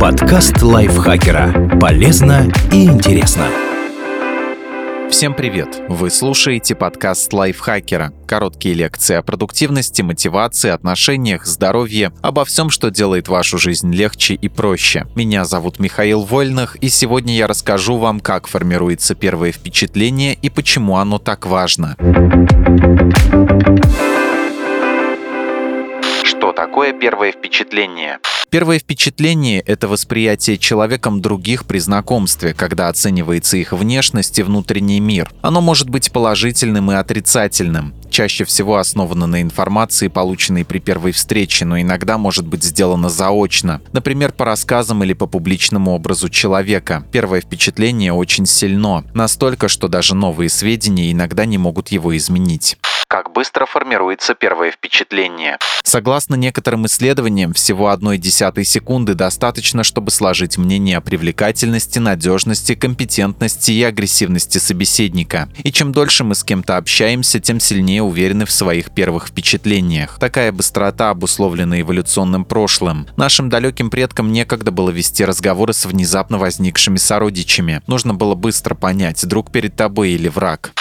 Подкаст лайфхакера. Полезно и интересно. Всем привет! Вы слушаете подкаст лайфхакера. Короткие лекции о продуктивности, мотивации, отношениях, здоровье, обо всем, что делает вашу жизнь легче и проще. Меня зовут Михаил Вольных, и сегодня я расскажу вам, как формируется первое впечатление и почему оно так важно. Что такое первое впечатление? Первое впечатление – это восприятие человеком других при знакомстве, когда оценивается их внешность и внутренний мир. Оно может быть положительным и отрицательным чаще всего основано на информации, полученной при первой встрече, но иногда может быть сделано заочно, например, по рассказам или по публичному образу человека. Первое впечатление очень сильно, настолько, что даже новые сведения иногда не могут его изменить. Как быстро формируется первое впечатление? Согласно некоторым исследованиям, всего одной десятой секунды достаточно, чтобы сложить мнение о привлекательности, надежности, компетентности и агрессивности собеседника. И чем дольше мы с кем-то общаемся, тем сильнее уверены в своих первых впечатлениях. Такая быстрота обусловлена эволюционным прошлым. Нашим далеким предкам некогда было вести разговоры с внезапно возникшими сородичами. Нужно было быстро понять, друг перед тобой или враг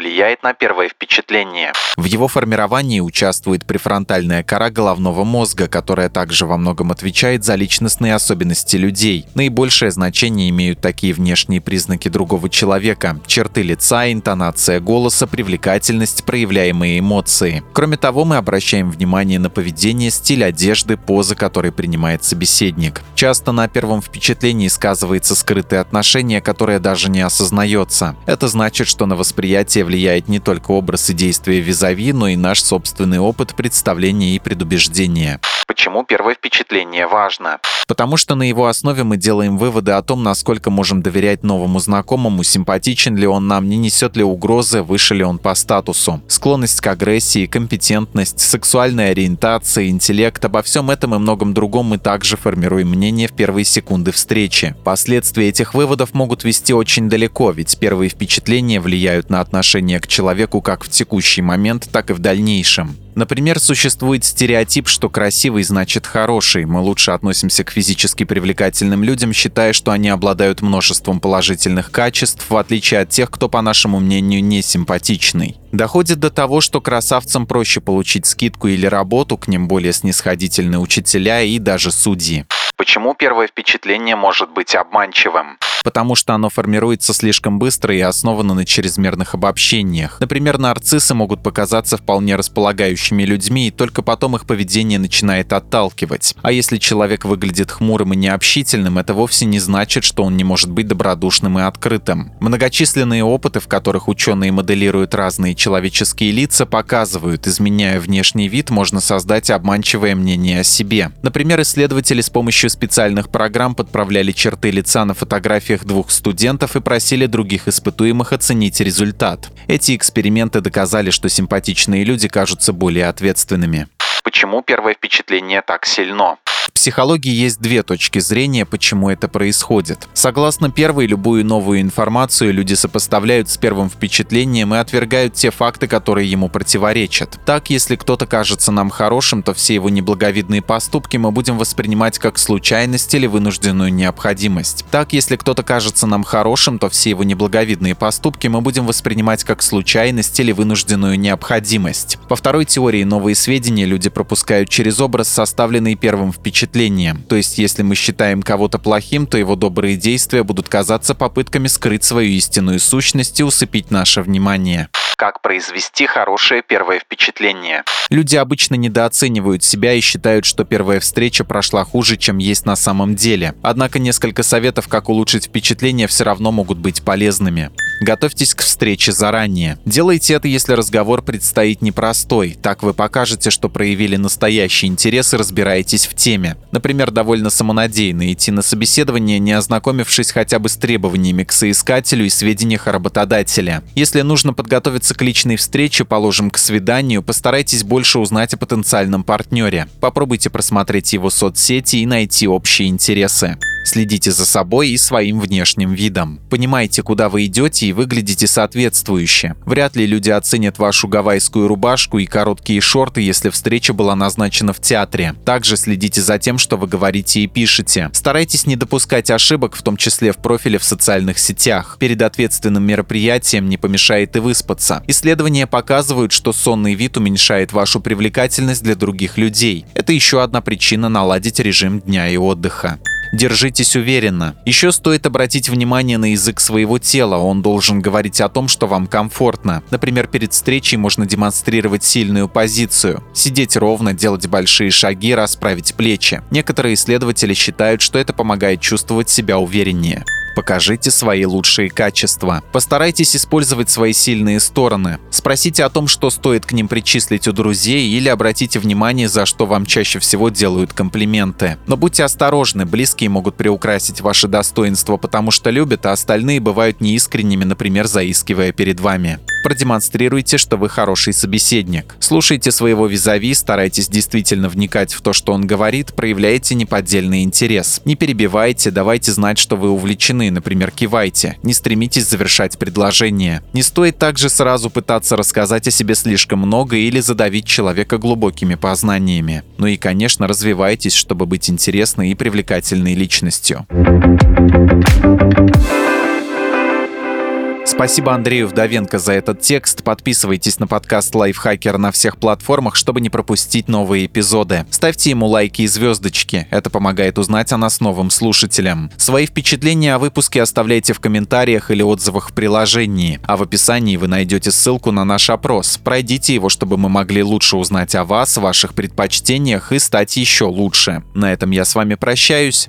влияет на первое впечатление. В его формировании участвует префронтальная кора головного мозга, которая также во многом отвечает за личностные особенности людей. Наибольшее значение имеют такие внешние признаки другого человека – черты лица, интонация голоса, привлекательность, проявляемые эмоции. Кроме того, мы обращаем внимание на поведение, стиль одежды, позы, которые принимает собеседник. Часто на первом впечатлении сказывается скрытое отношение, которое даже не осознается. Это значит, что на восприятие влияет не только образ и действия визави, но и наш собственный опыт, представления и предубеждения. Почему первое впечатление важно? Потому что на его основе мы делаем выводы о том, насколько можем доверять новому знакомому, симпатичен ли он нам, не несет ли угрозы, выше ли он по статусу. Склонность к агрессии, компетентность, сексуальная ориентация, интеллект – обо всем этом и многом другом мы также формируем мнение в первые секунды встречи. Последствия этих выводов могут вести очень далеко, ведь первые впечатления влияют на отношение к человеку как в текущий момент, так и в дальнейшем. Например, существует стереотип, что красивый значит хороший. Мы лучше относимся к физически привлекательным людям, считая, что они обладают множеством положительных качеств, в отличие от тех, кто, по нашему мнению, не симпатичный. Доходит до того, что красавцам проще получить скидку или работу, к ним более снисходительные учителя и даже судьи. Почему первое впечатление может быть обманчивым? Потому что оно формируется слишком быстро и основано на чрезмерных обобщениях. Например, нарциссы могут показаться вполне располагающими людьми, и только потом их поведение начинает отталкивать. А если человек выглядит хмурым и необщительным, это вовсе не значит, что он не может быть добродушным и открытым. Многочисленные опыты, в которых ученые моделируют разные человеческие лица, показывают, изменяя внешний вид, можно создать обманчивое мнение о себе. Например, исследователи с помощью специальных программ подправляли черты лица на фотографии фотографиях двух студентов и просили других испытуемых оценить результат. Эти эксперименты доказали, что симпатичные люди кажутся более ответственными. Почему первое впечатление так сильно? В психологии есть две точки зрения, почему это происходит. Согласно первой, любую новую информацию люди сопоставляют с первым впечатлением и отвергают те факты, которые ему противоречат. Так, если кто-то кажется нам хорошим, то все его неблаговидные поступки мы будем воспринимать как случайность или вынужденную необходимость. Так, если кто-то кажется нам хорошим, то все его неблаговидные поступки мы будем воспринимать как случайность или вынужденную необходимость. По второй теории новые сведения люди пропускают через образ, составленный первым впечатлением впечатлением. То есть, если мы считаем кого-то плохим, то его добрые действия будут казаться попытками скрыть свою истинную сущность и усыпить наше внимание как произвести хорошее первое впечатление. Люди обычно недооценивают себя и считают, что первая встреча прошла хуже, чем есть на самом деле. Однако несколько советов, как улучшить впечатление, все равно могут быть полезными. Готовьтесь к встрече заранее. Делайте это, если разговор предстоит непростой. Так вы покажете, что проявили настоящий интерес и разбираетесь в теме. Например, довольно самонадеянно идти на собеседование, не ознакомившись хотя бы с требованиями к соискателю и сведениях о работодателе. Если нужно подготовиться к личной встрече, положим, к свиданию, постарайтесь больше узнать о потенциальном партнере. Попробуйте просмотреть его соцсети и найти общие интересы. Следите за собой и своим внешним видом. Понимайте, куда вы идете и выглядите соответствующе. Вряд ли люди оценят вашу гавайскую рубашку и короткие шорты, если встреча была назначена в театре. Также следите за тем, что вы говорите и пишете. Старайтесь не допускать ошибок, в том числе в профиле в социальных сетях. Перед ответственным мероприятием не помешает и выспаться. Исследования показывают, что сонный вид уменьшает вашу привлекательность для других людей. Это еще одна причина наладить режим дня и отдыха. Держитесь уверенно. Еще стоит обратить внимание на язык своего тела. Он должен говорить о том, что вам комфортно. Например, перед встречей можно демонстрировать сильную позицию. Сидеть ровно, делать большие шаги, расправить плечи. Некоторые исследователи считают, что это помогает чувствовать себя увереннее. Покажите свои лучшие качества. Постарайтесь использовать свои сильные стороны. Спросите о том, что стоит к ним причислить у друзей или обратите внимание, за что вам чаще всего делают комплименты. Но будьте осторожны, близкие могут приукрасить ваши достоинства, потому что любят, а остальные бывают неискренними, например, заискивая перед вами. Продемонстрируйте, что вы хороший собеседник. Слушайте своего визави, старайтесь действительно вникать в то, что он говорит, проявляйте неподдельный интерес. Не перебивайте, давайте знать, что вы увлечены, например, кивайте. Не стремитесь завершать предложение. Не стоит также сразу пытаться рассказать о себе слишком много или задавить человека глубокими познаниями. Ну и, конечно, развивайтесь, чтобы быть интересной и привлекательной личностью. Спасибо Андрею Вдовенко за этот текст. Подписывайтесь на подкаст Лайфхакер на всех платформах, чтобы не пропустить новые эпизоды. Ставьте ему лайки и звездочки. Это помогает узнать о нас новым слушателям. Свои впечатления о выпуске оставляйте в комментариях или отзывах в приложении. А в описании вы найдете ссылку на наш опрос. Пройдите его, чтобы мы могли лучше узнать о вас, ваших предпочтениях и стать еще лучше. На этом я с вами прощаюсь.